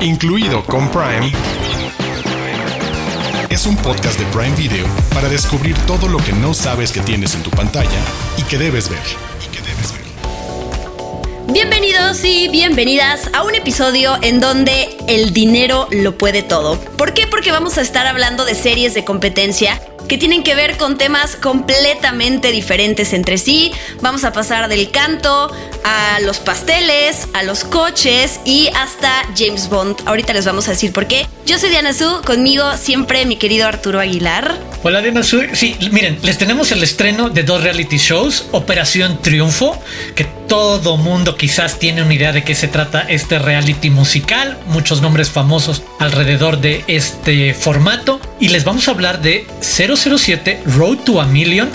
incluido con Prime, es un podcast de Prime Video para descubrir todo lo que no sabes que tienes en tu pantalla y que debes ver. Bienvenidos y bienvenidas a un episodio en donde el dinero lo puede todo. ¿Por qué? Porque vamos a estar hablando de series de competencia que tienen que ver con temas completamente diferentes entre sí. Vamos a pasar del canto a los pasteles, a los coches y hasta James Bond. Ahorita les vamos a decir por qué. Yo soy Diana Su, conmigo siempre mi querido Arturo Aguilar. Hola Diana Su. Sí, miren, les tenemos el estreno de dos reality shows, Operación Triunfo, que todo mundo quizás tiene una idea de qué se trata este reality musical, muchos nombres famosos alrededor de este formato y les vamos a hablar de 007 Road to a Million,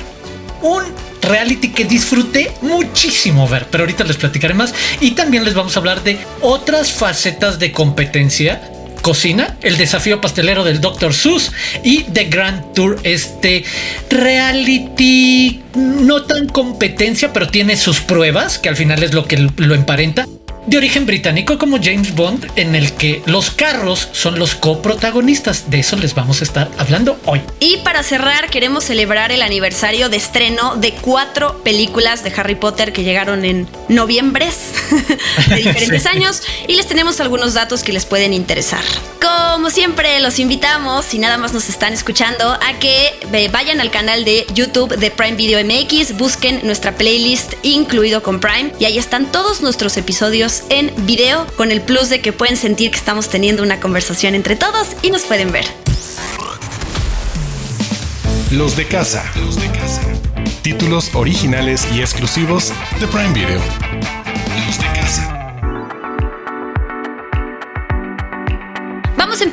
un reality que disfruté muchísimo ver, pero ahorita les platicaré más y también les vamos a hablar de otras facetas de competencia cocina, el desafío pastelero del Dr. Seuss y The Grand Tour, este reality no tan competencia, pero tiene sus pruebas, que al final es lo que lo emparenta de origen británico como James Bond, en el que los carros son los coprotagonistas. De eso les vamos a estar hablando hoy. Y para cerrar, queremos celebrar el aniversario de estreno de cuatro películas de Harry Potter que llegaron en noviembre de diferentes años y les tenemos algunos datos que les pueden interesar. Como siempre, los invitamos, si nada más nos están escuchando, a que eh, vayan al canal de YouTube de Prime Video MX, busquen nuestra playlist incluido con Prime y ahí están todos nuestros episodios en video con el plus de que pueden sentir que estamos teniendo una conversación entre todos y nos pueden ver. Los de casa. Los de casa. Títulos originales y exclusivos de Prime Video. Los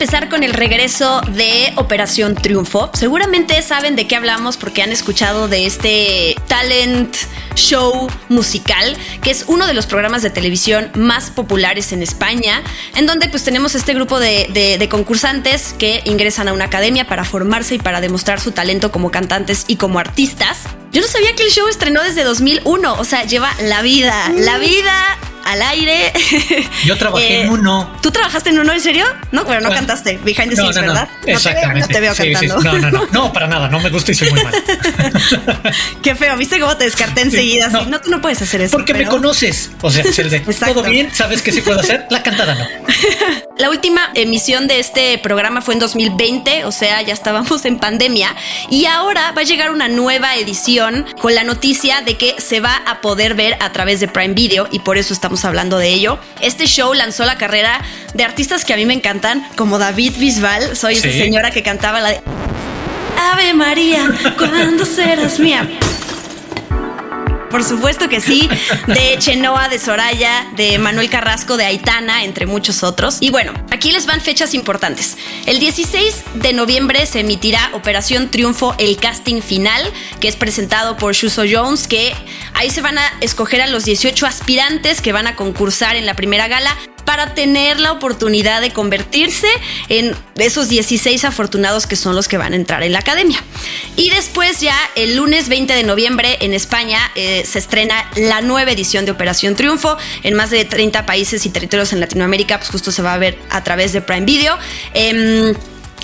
empezar con el regreso de Operación Triunfo. Seguramente saben de qué hablamos porque han escuchado de este talent show musical, que es uno de los programas de televisión más populares en España, en donde pues tenemos este grupo de, concursantes que ingresan a una academia para formarse y para demostrar su talento como cantantes y como artistas. Yo no sabía que el show estrenó desde 2001, o sea, lleva la vida, la vida al aire. Yo trabajé en eh, uno. ¿Tú trabajaste en uno, en serio? No, pero no cantaste behind the scenes, ¿verdad? Exactamente. No te veo, cantando. No, no, no, no, para nada, no me gusta y soy muy mal. Qué feo, ¿viste cómo te descarté enseguida? No. tú no puedes hacer eso. Porque me conoces. O sea, el de todo bien, sabes que sí puedo hacer, la cantada no. La última emisión de este programa fue en 2020, o sea, ya estábamos en pandemia. Y ahora va a llegar una nueva edición con la noticia de que se va a poder ver a través de Prime Video y por eso estamos hablando de ello. Este show lanzó la carrera de artistas que a mí me encantan, como David Bisbal. Soy esa señora que cantaba la de Ave María, ¿cuándo serás mía? Por supuesto que sí, de Chenoa, de Soraya, de Manuel Carrasco, de Aitana, entre muchos otros. Y bueno, aquí les van fechas importantes. El 16 de noviembre se emitirá Operación Triunfo, el casting final, que es presentado por Shuso Jones, que ahí se van a escoger a los 18 aspirantes que van a concursar en la primera gala para tener la oportunidad de convertirse en esos 16 afortunados que son los que van a entrar en la academia. Y después ya el lunes 20 de noviembre en España eh, se estrena la nueva edición de Operación Triunfo en más de 30 países y territorios en Latinoamérica, pues justo se va a ver a través de Prime Video. Em,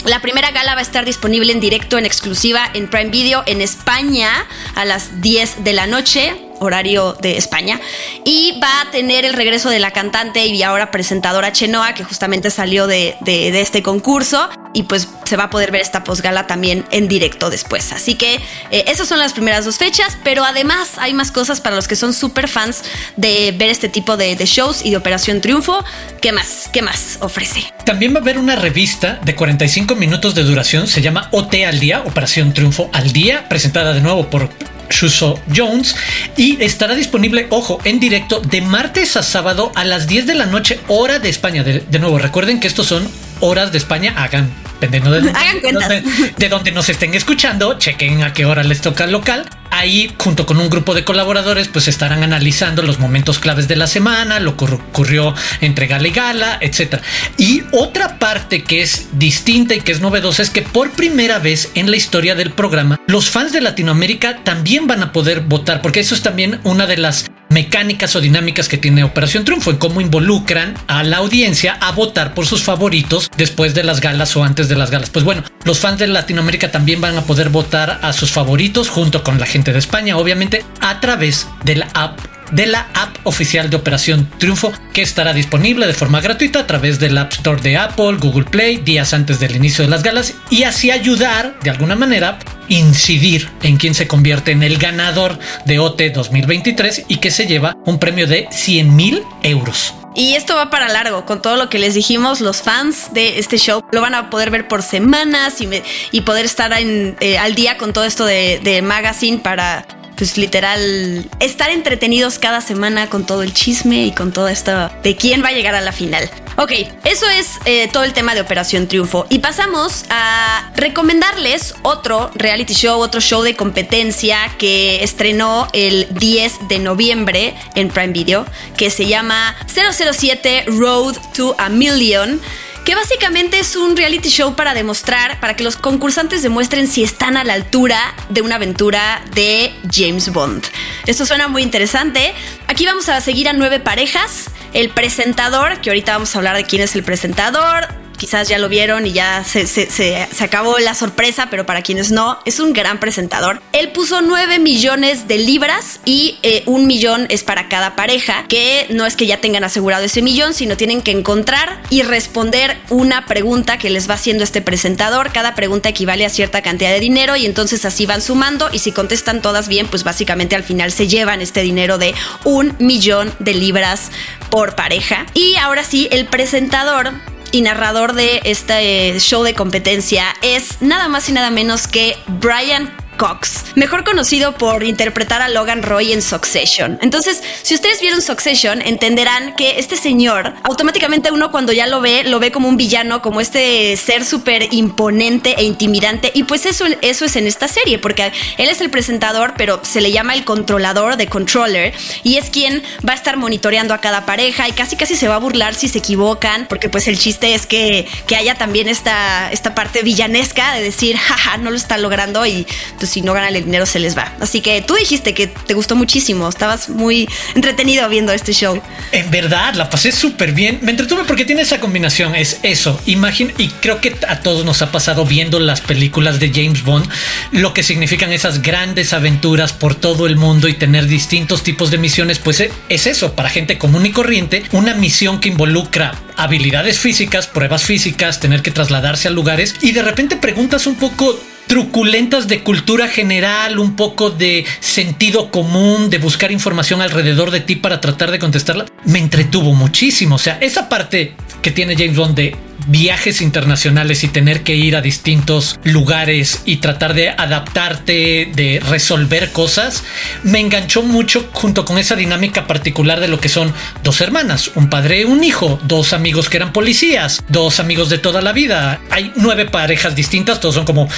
la primera gala va a estar disponible en directo, en exclusiva, en Prime Video en España a las 10 de la noche horario de España. Y va a tener el regreso de la cantante y ahora presentadora Chenoa, que justamente salió de, este concurso. Y pues se va a poder ver esta posgala también en directo después. Así que eh, esas son las primeras dos fechas, pero además hay más cosas para los que son súper fans de ver este tipo de, shows y de Operación Triunfo. ¿Qué más? ¿Qué más ofrece? También va a haber una revista de 45 minutos de duración, se llama OT al día, Operación Triunfo al día, presentada de nuevo por Shuso Jones y estará disponible, ojo, en directo de martes a sábado a las 10 de la noche, hora de España. De, de nuevo, recuerden que estos son horas de España, hagan dependiendo de, de, donde nos estén escuchando, chequen a qué hora les toca el local. Ahí, junto con un grupo de colaboradores, pues estarán analizando los momentos claves de la semana, lo que ocurrió entre gala y gala, etcétera. Y otra parte que es distinta y que es novedosa es que por primera vez en la historia del programa, los fans de Latinoamérica también van a poder votar, porque eso es también una de las mecánicas o dinámicas que tiene Operación Triunfo, en cómo involucran a la audiencia a votar por sus favoritos después de las galas o antes de las galas. Pues bueno, los fans de Latinoamérica también van a poder votar a sus favoritos junto con la gente de España, obviamente, a través de la app de la app oficial de Operación Triunfo que estará disponible de forma gratuita a través del App Store de Apple, Google Play, días antes del inicio de las galas y así ayudar de alguna manera incidir en quien se convierte en el ganador de OT 2023 y que se lleva un premio de 100 mil euros. Y esto va para largo, con todo lo que les dijimos, los fans de este show lo van a poder ver por semanas y, y poder estar eh, al día con todo esto de, de magazine para pues literal, estar entretenidos cada semana con todo el chisme y con todo esto de quién va a llegar a la final. Ok, eso es eh, todo el tema de Operación Triunfo. Y pasamos a recomendarles otro reality show, otro show de competencia que estrenó el 10 de noviembre en Prime Video, que se llama 007 Road to a Million que básicamente es un reality show para demostrar, para que los concursantes demuestren si están a la altura de una aventura de James Bond. Esto suena muy interesante. Aquí vamos a seguir a nueve parejas. El presentador, que ahorita vamos a hablar de quién es el presentador, quizás ya lo vieron y ya se, acabó la sorpresa, pero para quienes no, es un gran presentador. Él puso 9 millones de libras y eh, un millón es para cada pareja, que no es que ya tengan asegurado ese millón, sino tienen que encontrar y responder una pregunta que les va haciendo este presentador. Cada pregunta equivale a cierta cantidad de dinero y entonces así van sumando y si contestan todas bien, pues básicamente al final se llevan este dinero de un millón de libras por pareja. Y ahora sí, el presentador y narrador de este show de competencia es nada más y nada menos que Brian Cox, mejor conocido por interpretar a Logan Roy en Succession. Entonces, si ustedes vieron Succession, entenderán que este señor, automáticamente uno cuando ya lo ve, lo ve como un villano, como este ser súper imponente e intimidante. Y pues eso, eso es en esta serie, porque él es el presentador, pero se le llama el controlador de controller, y es quien va a estar monitoreando a cada pareja y casi casi se va a burlar si se equivocan, porque pues el chiste es que, que haya también esta, esta parte villanesca de decir, jaja, no lo está logrando y pues, si no ganan el dinero se les va. Así que tú dijiste que te gustó muchísimo, estabas muy entretenido viendo este show. En verdad, la pasé súper bien. Me entretuve porque tiene esa combinación, es eso. Imagina, y creo que a todos nos ha pasado viendo las películas de James Bond, lo que significan esas grandes aventuras por todo el mundo y tener distintos tipos de misiones, pues eh, es eso, para gente común y corriente, una misión que involucra habilidades físicas, pruebas físicas, tener que trasladarse a lugares y de repente preguntas un poco truculentas de cultura general, un poco de sentido común, de buscar información alrededor de ti para tratar de contestarla, me entretuvo muchísimo. O sea, esa parte que tiene James Bond de viajes internacionales y tener que ir a distintos lugares y tratar de adaptarte, de resolver cosas, me enganchó mucho junto con esa dinámica particular de lo que son dos hermanas, un padre un hijo, dos amigos que eran policías, dos amigos de toda la vida. Hay nueve parejas distintas, todos son como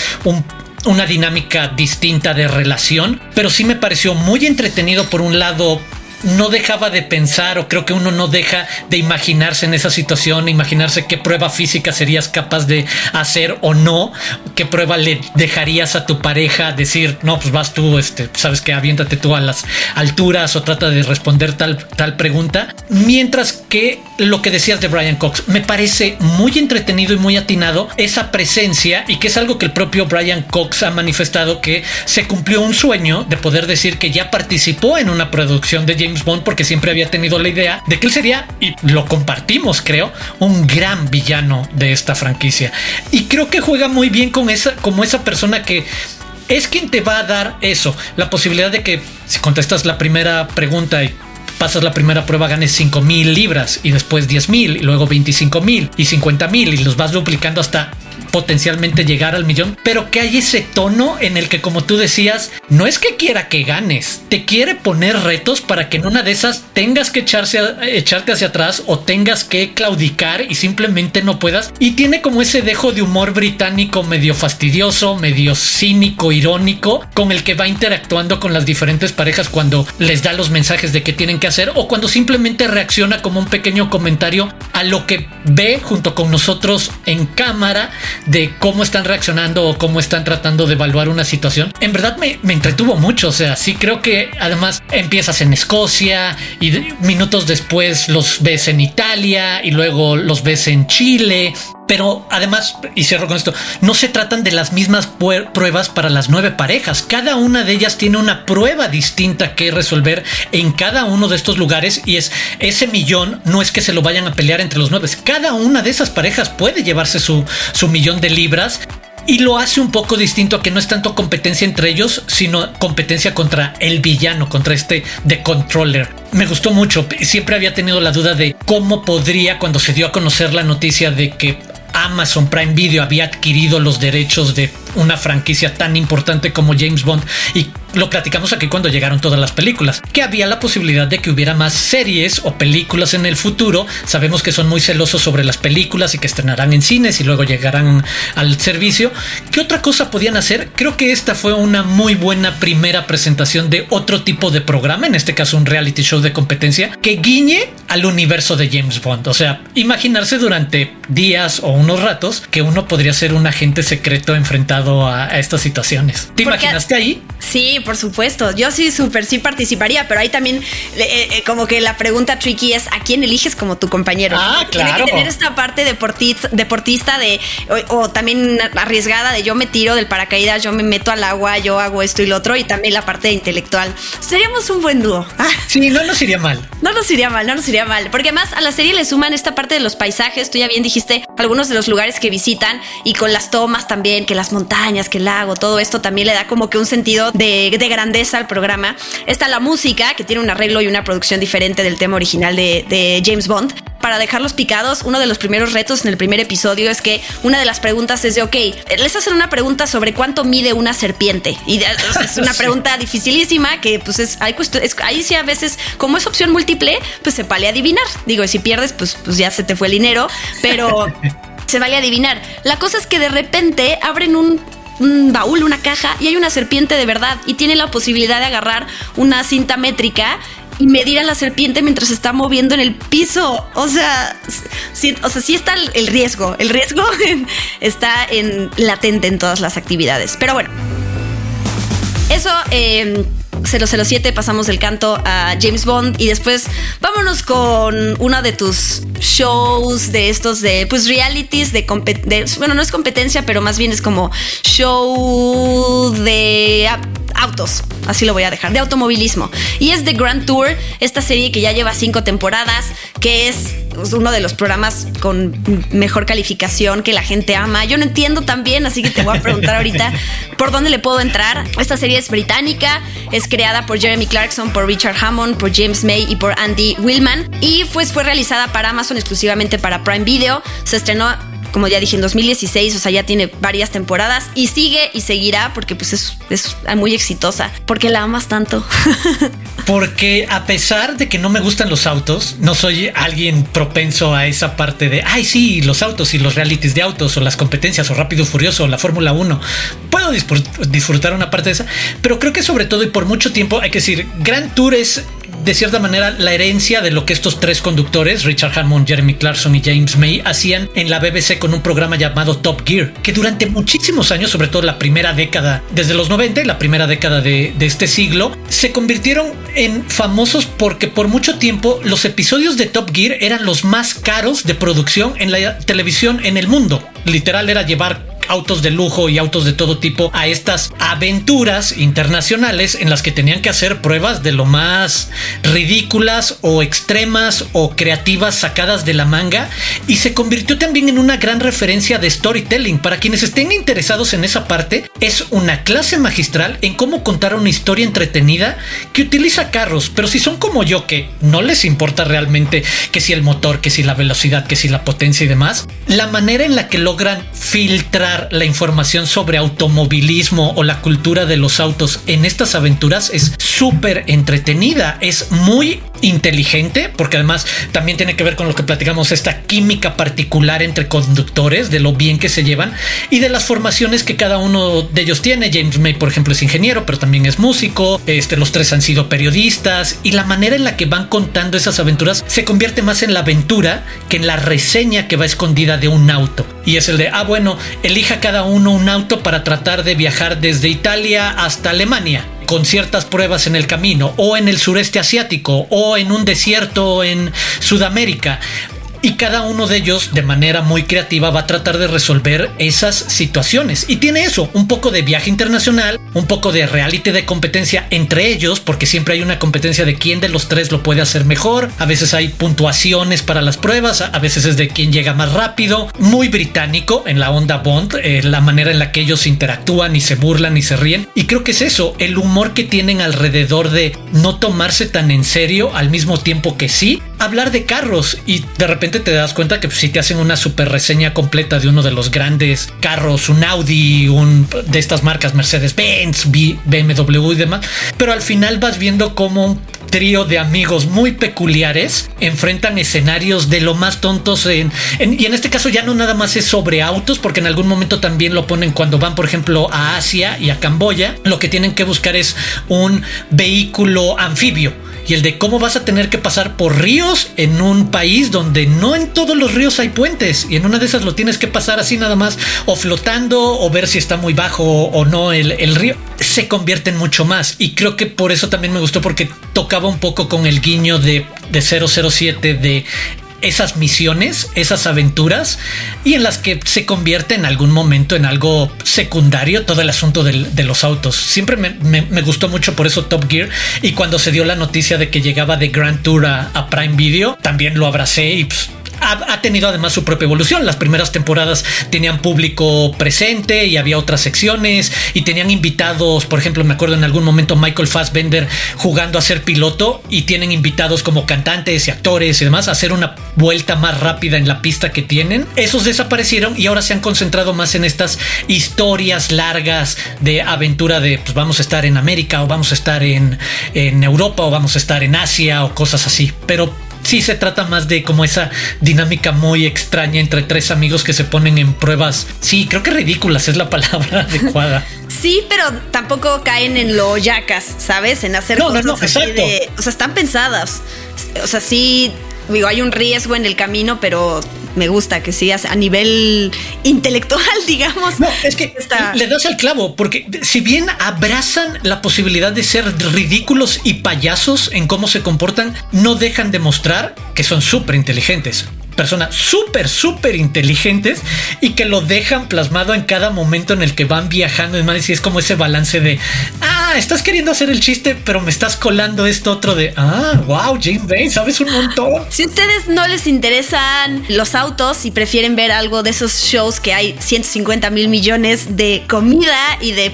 una dinámica distinta de relación, pero sí me pareció muy entretenido por un lado no dejaba de pensar o creo que uno no deja de imaginarse en esa situación, imaginarse qué prueba física serías capaz de hacer o no, qué prueba le dejarías a tu pareja decir, no, pues vas tú, este, sabes que aviéntate tú a las alturas o trata de responder tal, tal pregunta. Mientras que lo que decías de Brian Cox me parece muy entretenido y muy atinado esa presencia y que es algo que el propio Brian Cox ha manifestado que se cumplió un sueño de poder decir que ya participó en una producción de Bond porque siempre había tenido la idea de que él sería, y lo compartimos creo, un gran villano de esta franquicia. Y creo que juega muy bien con esa, como esa persona que es quien te va a dar eso, la posibilidad de que si contestas la primera pregunta y pasas la primera prueba ganes 5 mil libras y después 10 mil y luego 25 mil y 50 mil y los vas duplicando hasta potencialmente llegar al millón, pero que hay ese tono en el que, como tú decías, no es que quiera que ganes, te quiere poner retos para que en una de esas tengas que echarse echarte hacia atrás o tengas que claudicar y simplemente no puedas. Y tiene como ese dejo de humor británico medio fastidioso, medio cínico, irónico, con el que va interactuando con las diferentes parejas cuando les da los mensajes de qué tienen que hacer o cuando simplemente reacciona como un pequeño comentario a lo que ve junto con nosotros en cámara de cómo están reaccionando o cómo están tratando de evaluar una situación. En verdad me, me entretuvo mucho, o sea, sí creo que además empiezas en Escocia y minutos después los ves en Italia y luego los ves en Chile pero además, y cierro con esto, no se tratan de las mismas pruebas para las nueve parejas. Cada una de ellas tiene una prueba distinta que resolver en cada uno de estos lugares y es ese millón no es que se lo vayan a pelear entre los nueve. Cada una de esas parejas puede llevarse su, su millón de libras y lo hace un poco distinto a que no es tanto competencia entre ellos, sino competencia contra el villano, contra este The Controller. Me gustó mucho, siempre había tenido la duda de cómo podría, cuando se dio a conocer la noticia de que Amazon Prime Video había adquirido los derechos de una franquicia tan importante como James Bond y lo platicamos aquí cuando llegaron todas las películas, que había la posibilidad de que hubiera más series o películas en el futuro. Sabemos que son muy celosos sobre las películas y que estrenarán en cines y luego llegarán al servicio. ¿Qué otra cosa podían hacer? Creo que esta fue una muy buena primera presentación de otro tipo de programa, en este caso un reality show de competencia, que guiñe al universo de James Bond. O sea, imaginarse durante días o unos ratos que uno podría ser un agente secreto enfrentado a, estas situaciones. ¿Te imaginaste ahí? Sí, por supuesto. Yo sí, súper sí participaría, pero ahí también eh, eh, como que la pregunta tricky es ¿a quién eliges como tu compañero? Ah, claro. Tiene que tener esta parte deportista, deportista de, o, también arriesgada de yo me tiro del paracaídas, yo me meto al agua, yo hago esto y lo otro, y también la parte intelectual. Seríamos un buen dúo. Sí, no nos iría mal. No nos iría mal, no nos iría mal. Porque además a la serie le suman esta parte de los paisajes, tú ya bien dijiste, algunos de los lugares que visitan y con las tomas también, que las montañas, que el lago, todo esto también le da como que un sentido de, de grandeza al programa. Está la música, que tiene un arreglo y una producción diferente del tema original de, de James Bond para dejarlos picados, uno de los primeros retos en el primer episodio es que una de las preguntas es de, ok, les hacen una pregunta sobre cuánto mide una serpiente. Y es una pregunta dificilísima que pues es, ahí sí a veces, como es opción múltiple, pues se vale adivinar. Digo, si pierdes, pues, pues ya se te fue el dinero, pero se vale adivinar. La cosa es que de repente abren un un baúl, una caja y hay una serpiente de verdad y tiene la posibilidad de agarrar una cinta métrica y medir a la serpiente mientras se está moviendo en el piso. O sea, sí, o sea, sí está el, riesgo. El riesgo está en latente en todas las actividades. Pero bueno, eso. Eh, 007 pasamos del canto a James Bond y después vámonos con uno de tus shows de estos de pues realities de, de bueno no es competencia pero más bien es como show de autos, así lo voy a dejar, de automovilismo. Y es The Grand Tour, esta serie que ya lleva cinco temporadas, que es uno de los programas con mejor calificación que la gente ama. Yo no entiendo también, así que te voy a preguntar ahorita por dónde le puedo entrar. Esta serie es británica, es creada por Jeremy Clarkson, por Richard Hammond, por James May y por Andy Willman. Y pues fue realizada para Amazon exclusivamente para Prime Video. Se estrenó como ya dije, en 2016, o sea, ya tiene varias temporadas y sigue y seguirá porque pues es, es muy exitosa. porque la amas tanto? porque a pesar de que no me gustan los autos, no soy alguien propenso a esa parte de, ay, sí, los autos y los realities de autos o las competencias o Rápido Furioso o la Fórmula 1. Puedo disfrutar una parte de esa, pero creo que sobre todo y por mucho tiempo hay que decir, Grand Tour es de cierta manera la herencia de lo que estos tres conductores, Richard Hammond, Jeremy Clarkson y James May, hacían en la BBC con un programa llamado Top Gear, que durante muchísimos años, sobre todo la primera década, desde los 90 la primera década de, de este siglo, se convirtieron en famosos porque por mucho tiempo los episodios de Top Gear eran los más caros de producción en la televisión en el mundo. Literal era llevar autos de lujo y autos de todo tipo a estas aventuras internacionales en las que tenían que hacer pruebas de lo más ridículas o extremas o creativas sacadas de la manga y se convirtió también en una gran referencia de storytelling. Para quienes estén interesados en esa parte, es una clase magistral en cómo contar una historia entretenida que utiliza carros, pero si son como yo que no les importa realmente que si el motor, que si la velocidad, que si la potencia y demás, la manera en la que logran filtrar la información sobre automovilismo o la cultura de los autos en estas aventuras es súper entretenida, es muy inteligente, porque además también tiene que ver con lo que platicamos, esta química particular entre conductores, de lo bien que se llevan y de las formaciones que cada uno de ellos tiene. James May, por ejemplo, es ingeniero, pero también es músico, este, los tres han sido periodistas y la manera en la que van contando esas aventuras se convierte más en la aventura que en la reseña que va escondida de un auto. Y es el de, ah, bueno, cada uno un auto para tratar de viajar desde Italia hasta Alemania con ciertas pruebas en el camino, o en el sureste asiático, o en un desierto en Sudamérica. Y cada uno de ellos, de manera muy creativa, va a tratar de resolver esas situaciones. Y tiene eso, un poco de viaje internacional, un poco de reality de competencia entre ellos, porque siempre hay una competencia de quién de los tres lo puede hacer mejor. A veces hay puntuaciones para las pruebas, a veces es de quién llega más rápido. Muy británico en la onda Bond, eh, la manera en la que ellos interactúan y se burlan y se ríen. Y creo que es eso, el humor que tienen alrededor de no tomarse tan en serio al mismo tiempo que sí, hablar de carros y de repente te das cuenta que si te hacen una super reseña completa de uno de los grandes carros, un Audi, un de estas marcas Mercedes-Benz, BMW y demás, pero al final vas viendo cómo un trío de amigos muy peculiares enfrentan escenarios de lo más tontos y en este caso ya no nada más es sobre autos porque en algún momento también lo ponen cuando van por ejemplo a Asia y a Camboya lo que tienen que buscar es un vehículo anfibio y el de cómo vas a tener que pasar por ríos en un país donde no en todos los ríos hay puentes y en una de esas lo tienes que pasar así nada más o flotando o ver si está muy bajo o no el, río. Se convierte en mucho más y creo que por eso también me gustó porque tocaba un poco con el guiño de, de 007 de esas misiones, esas aventuras, y en las que se convierte en algún momento en algo secundario todo el asunto de los autos. Siempre me, gustó mucho por eso Top Gear, y cuando se dio la noticia de que llegaba de Grand Tour a, Prime Video, también lo abracé y pues, ha, tenido además su propia evolución. Las primeras temporadas tenían público presente y había otras secciones y tenían invitados, por ejemplo, me acuerdo en algún momento Michael Fassbender jugando a ser piloto y tienen invitados como cantantes y actores y demás a hacer una vuelta más rápida en la pista que tienen. Esos desaparecieron y ahora se han concentrado más en estas historias largas de aventura de pues vamos a estar en América o vamos a estar en, en Europa o vamos a estar en Asia o cosas así. Pero sí se trata más de como esa dinámica muy extraña entre tres amigos que se ponen en pruebas. Sí, creo que ridículas es la palabra adecuada. Sí, pero tampoco caen en lo yacas, ¿sabes? En hacer cosas no, no, así de. O sea, están pensadas. O sea, sí digo, hay un riesgo en el camino, pero me gusta que sigas a nivel intelectual, digamos. No, es que le das al clavo, porque si bien abrazan la posibilidad de ser ridículos y payasos en cómo se comportan, no dejan de mostrar que son súper inteligentes personas súper, súper inteligentes y que lo dejan plasmado en cada momento en el que van viajando. Es más, y es como ese balance de, ah, estás queriendo hacer el chiste, pero me estás colando esto otro de, ah, wow, James Bay, sabes un montón. Si ustedes no les interesan los autos y prefieren ver algo de esos shows que hay 150 mil millones de comida y de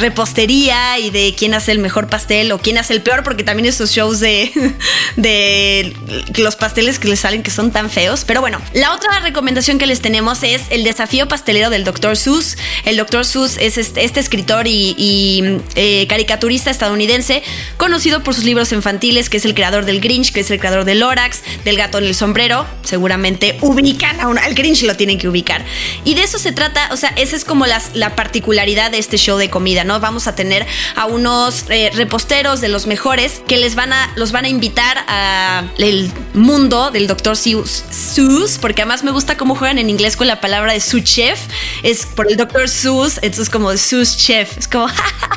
repostería y de quién hace el mejor pastel o quién hace el peor, porque también esos shows de, de los pasteles que les salen que son tan feos pero bueno, la otra recomendación que les tenemos es el desafío pastelero del Dr. Seuss. El Dr. Seuss es este, escritor y, eh, caricaturista estadounidense, conocido por sus libros infantiles, que es el creador del Grinch, que es el creador del Lorax, del gato en el sombrero. Seguramente ubican a al Grinch lo tienen que ubicar. Y de eso se trata, o sea, esa es como la particularidad de este show de comida, ¿no? Vamos a tener a unos eh, reposteros de los mejores que les van a, los van a invitar al mundo del Dr. Seuss Seuss, porque además me gusta cómo juegan en inglés con la palabra de su chef, es por el doctor Seuss, entonces como Seuss chef, es como,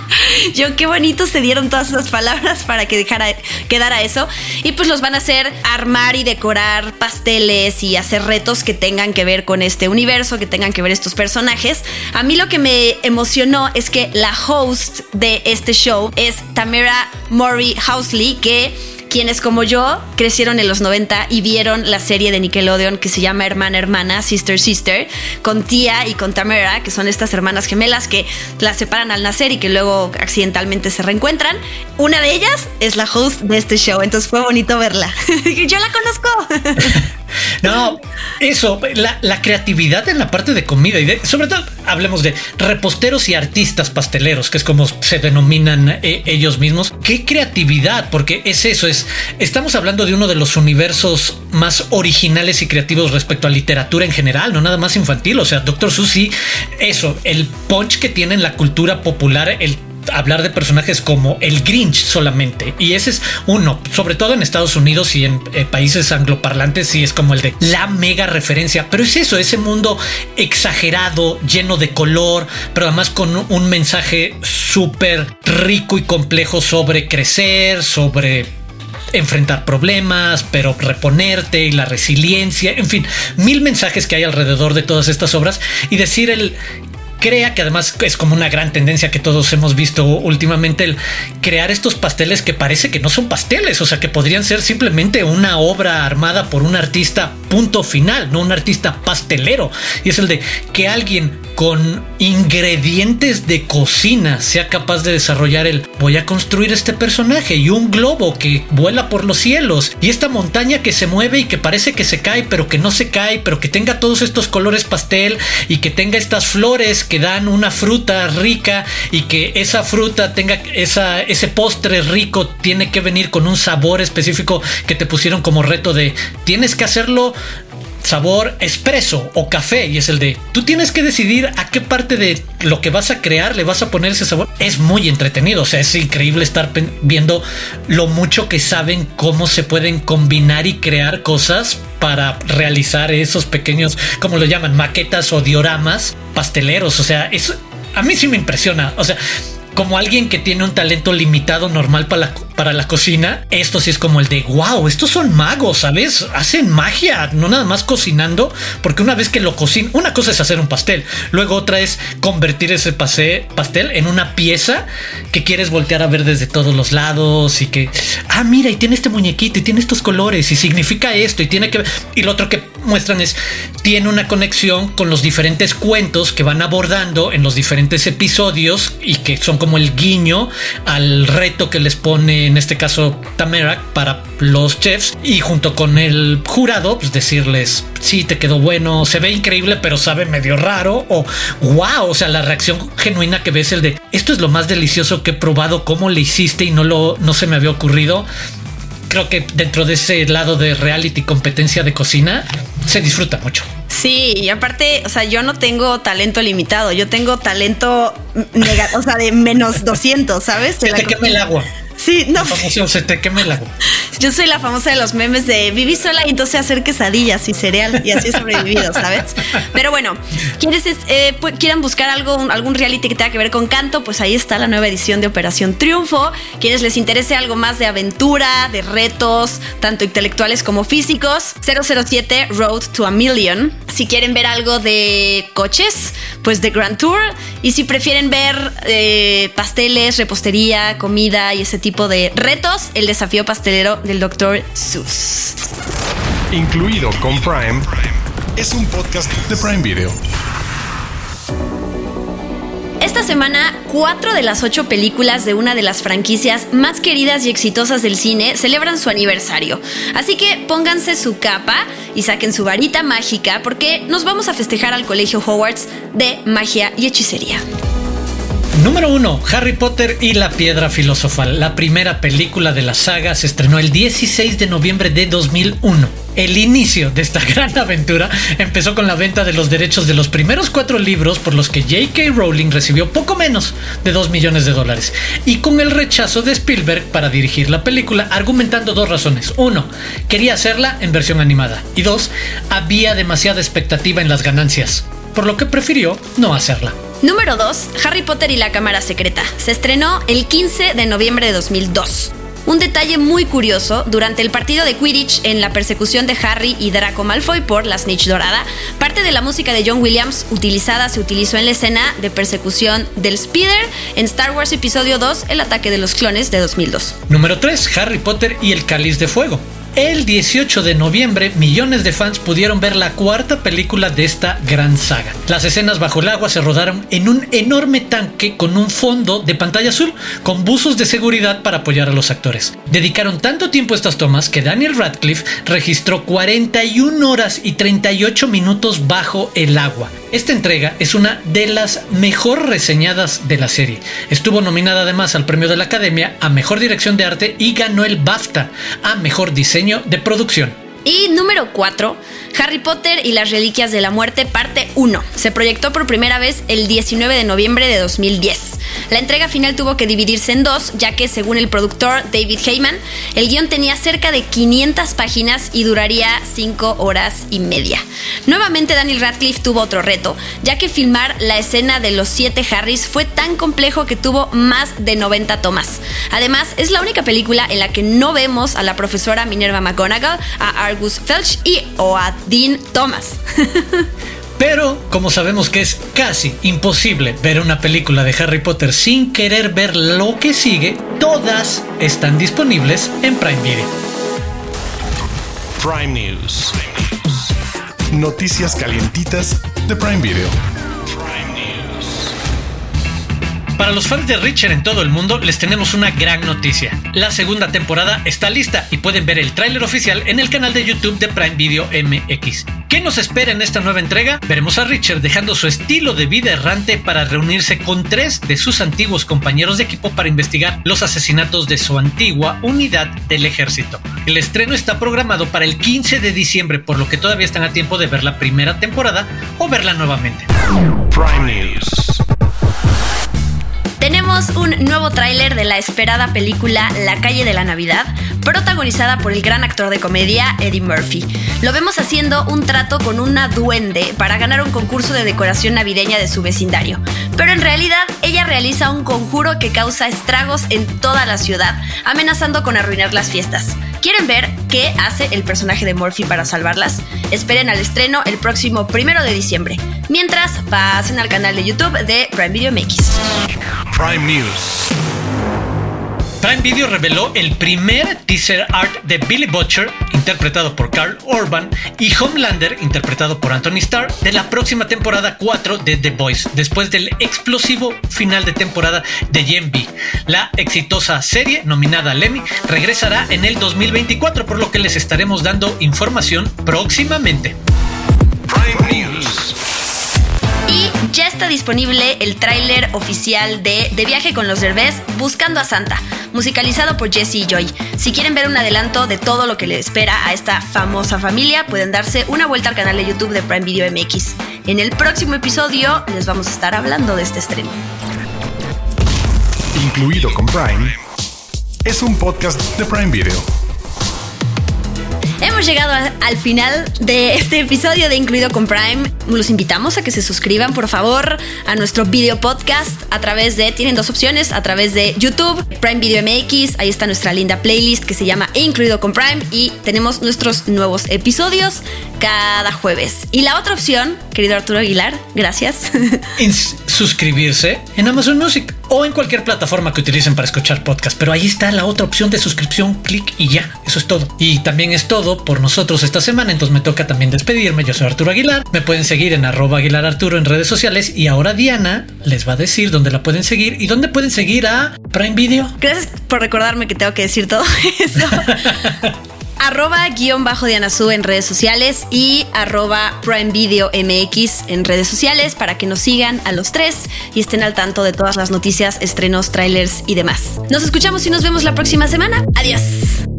yo qué bonito se dieron todas las palabras para que dejara, quedara eso, y pues los van a hacer armar y decorar pasteles y hacer retos que tengan que ver con este universo, que tengan que ver estos personajes. A mí lo que me emocionó es que la host de este show es Tamara Murray Housley, que quienes como yo crecieron en los 90 y vieron la serie de Nickelodeon que se llama Hermana Hermana, Sister Sister, con Tía y con Tamara, que son estas hermanas gemelas que las separan al nacer y que luego accidentalmente se reencuentran. Una de ellas es la host de este show, entonces fue bonito verla. yo la conozco. no, Eso, la, creatividad en la parte de comida y de, sobre todo hablemos de reposteros y artistas pasteleros, que es como se denominan eh, ellos mismos. Qué creatividad, porque es eso, es estamos hablando de uno de los universos más originales y creativos respecto a literatura en general, no nada más infantil. O sea, Doctor Susi, eso, el punch que tiene en la cultura popular, el hablar de personajes como el Grinch solamente. Y ese es uno, sobre todo en Estados Unidos y en eh, países angloparlantes, sí es como el de la mega referencia. Pero es eso, ese mundo exagerado, lleno de color, pero además con un mensaje súper rico y complejo sobre crecer, sobre enfrentar problemas, pero reponerte y la resiliencia, en fin, mil mensajes que hay alrededor de todas estas obras y decir el crea, que además es como una gran tendencia que todos hemos visto últimamente, el crear estos pasteles que parece que no son pasteles, o sea, que podrían ser simplemente una obra armada por un artista punto final, no un artista pastelero. Y es el de que alguien con ingredientes de cocina sea capaz de desarrollar el voy a construir este personaje y un globo que vuela por los cielos y esta montaña que se mueve y que parece que se cae pero que no se cae pero que tenga todos estos colores pastel y que tenga estas flores que dan una fruta rica y que esa fruta tenga esa, ese postre rico tiene que venir con un sabor específico que te pusieron como reto de tienes que hacerlo sabor espresso o café y es el de tú tienes que decidir a qué parte de lo que vas a crear le vas a poner ese sabor. Es muy entretenido, o sea, es increíble estar viendo lo mucho que saben cómo se pueden combinar y crear cosas para realizar esos pequeños, como lo llaman, maquetas o dioramas pasteleros, o sea, eso a mí sí me impresiona, o sea, como alguien que tiene un talento limitado normal para la, para la cocina, esto sí es como el de wow, estos son magos, ¿sabes? Hacen magia, no nada más cocinando, porque una vez que lo cocinan, una cosa es hacer un pastel, luego otra es convertir ese pastel en una pieza que quieres voltear a ver desde todos los lados y que, ah, mira, y tiene este muñequito y tiene estos colores y significa esto y tiene que, y lo otro que muestran es, tiene una conexión con los diferentes cuentos que van abordando en los diferentes episodios y que son como el guiño al reto que les pone en este caso Tamera para los chefs y junto con el jurado pues decirles sí te quedó bueno se ve increíble pero sabe medio raro o wow o sea la reacción genuina que ves el de esto es lo más delicioso que he probado cómo le hiciste y no lo no se me había ocurrido creo que dentro de ese lado de reality competencia de cocina se disfruta mucho. Sí, y aparte, o sea, yo no tengo talento limitado, yo tengo talento, o sea, de menos 200, ¿sabes? Se te quema el agua. Sí, no. se te queme agua. Yo soy la famosa de los memes de viví sola y entonces hacer quesadillas y cereal y así he sobrevivido, ¿sabes? Pero bueno, ¿quieres, eh, quieran buscar algo, algún reality que tenga que ver con canto? Pues ahí está la nueva edición de Operación Triunfo. Quienes les interese algo más de aventura, de retos, tanto intelectuales como físicos, 007 Road to a Million. Si quieren ver algo de coches, pues de Grand Tour. Y si prefieren ver eh, pasteles, repostería, comida y ese tipo tipo de retos, el desafío pastelero del Dr. Seuss. Incluido con Prime, es un podcast de Prime Video. Esta semana, cuatro de las ocho películas de una de las franquicias más queridas y exitosas del cine celebran su aniversario. Así que pónganse su capa y saquen su varita mágica porque nos vamos a festejar al Colegio Hogwarts de Magia y Hechicería. Número 1. Harry Potter y la Piedra Filosofal. La primera película de la saga se estrenó el 16 de noviembre de 2001. El inicio de esta gran aventura empezó con la venta de los derechos de los primeros cuatro libros por los que J.K. Rowling recibió poco menos de 2 millones de dólares y con el rechazo de Spielberg para dirigir la película argumentando dos razones. Uno, quería hacerla en versión animada y dos, había demasiada expectativa en las ganancias, por lo que prefirió no hacerla. Número 2. Harry Potter y la Cámara Secreta. Se estrenó el 15 de noviembre de 2002. Un detalle muy curioso, durante el partido de Quidditch en la persecución de Harry y Draco Malfoy por la Snitch Dorada, parte de la música de John Williams utilizada se utilizó en la escena de persecución del Speeder en Star Wars Episodio 2, El ataque de los clones de 2002. Número 3. Harry Potter y el Cáliz de Fuego. El 18 de noviembre millones de fans pudieron ver la cuarta película de esta gran saga. Las escenas bajo el agua se rodaron en un enorme tanque con un fondo de pantalla azul con buzos de seguridad para apoyar a los actores. Dedicaron tanto tiempo a estas tomas que Daniel Radcliffe registró 41 horas y 38 minutos bajo el agua. Esta entrega es una de las mejor reseñadas de la serie. Estuvo nominada además al premio de la Academia a Mejor Dirección de Arte y ganó el BAFTA a Mejor Diseño de Producción. Y número 4, Harry Potter y las Reliquias de la Muerte, parte 1. Se proyectó por primera vez el 19 de noviembre de 2010. La entrega final tuvo que dividirse en dos, ya que según el productor David Heyman, el guion tenía cerca de 500 páginas y duraría 5 horas y media. Nuevamente Daniel Radcliffe tuvo otro reto, ya que filmar la escena de los siete Harrys fue tan complejo que tuvo más de 90 tomas. Además, es la única película en la que no vemos a la profesora Minerva McGonagall, a Argus Filch y o a Dean Thomas. Pero como sabemos que es casi imposible ver una película de Harry Potter sin querer ver lo que sigue, todas están disponibles en Prime Video. Prime News. Noticias calientitas de Prime Video. Para los fans de Richard en todo el mundo les tenemos una gran noticia. La segunda temporada está lista y pueden ver el tráiler oficial en el canal de YouTube de Prime Video MX. ¿Qué nos espera en esta nueva entrega? Veremos a Richard dejando su estilo de vida errante para reunirse con tres de sus antiguos compañeros de equipo para investigar los asesinatos de su antigua unidad del ejército. El estreno está programado para el 15 de diciembre, por lo que todavía están a tiempo de ver la primera temporada o verla nuevamente. Prime News. Tenemos un nuevo tráiler de la esperada película La calle de la Navidad, protagonizada por el gran actor de comedia Eddie Murphy. Lo vemos haciendo un trato con una duende para ganar un concurso de decoración navideña de su vecindario. Pero en realidad ella realiza un conjuro que causa estragos en toda la ciudad, amenazando con arruinar las fiestas. ¿Quieren ver qué hace el personaje de Murphy para salvarlas? Esperen al estreno el próximo primero de diciembre. Mientras, pasen al canal de YouTube de Prime Video MX. Prime News. Prime Video reveló el primer teaser art de Billy Butcher, interpretado por Carl Urban, y Homelander, interpretado por Anthony Starr, de la próxima temporada 4 de The Voice, después del explosivo final de temporada de Gen B. La exitosa serie, nominada al Emmy, regresará en el 2024, por lo que les estaremos dando información próximamente. Prime. Ya está disponible el tráiler oficial de De viaje con los Derbez Buscando a Santa, musicalizado por Jesse y Joy. Si quieren ver un adelanto de todo lo que le espera a esta famosa familia, pueden darse una vuelta al canal de YouTube de Prime Video MX. En el próximo episodio les vamos a estar hablando de este estreno. Incluido con Prime. Es un podcast de Prime Video. Hemos llegado al final de este episodio de Incluido con Prime. Los invitamos a que se suscriban, por favor, a nuestro video podcast a través de, tienen dos opciones, a través de YouTube, Prime Video MX, ahí está nuestra linda playlist que se llama Incluido con Prime y tenemos nuestros nuevos episodios cada jueves. Y la otra opción, querido Arturo Aguilar, gracias. suscribirse en Amazon Music o en cualquier plataforma que utilicen para escuchar podcast. Pero ahí está la otra opción de suscripción, clic y ya. Eso es todo. Y también es todo por nosotros esta semana. Entonces me toca también despedirme. Yo soy Arturo Aguilar. Me pueden seguir en arroba Aguilar Arturo en redes sociales. Y ahora Diana les va a decir dónde la pueden seguir y dónde pueden seguir a Prime Video. Gracias por recordarme que tengo que decir todo eso. arroba guion bajo Diana Su en redes sociales y arroba Prime Video MX en redes sociales para que nos sigan a los tres y estén al tanto de todas las noticias, estrenos, trailers y demás. Nos escuchamos y nos vemos la próxima semana. Adiós.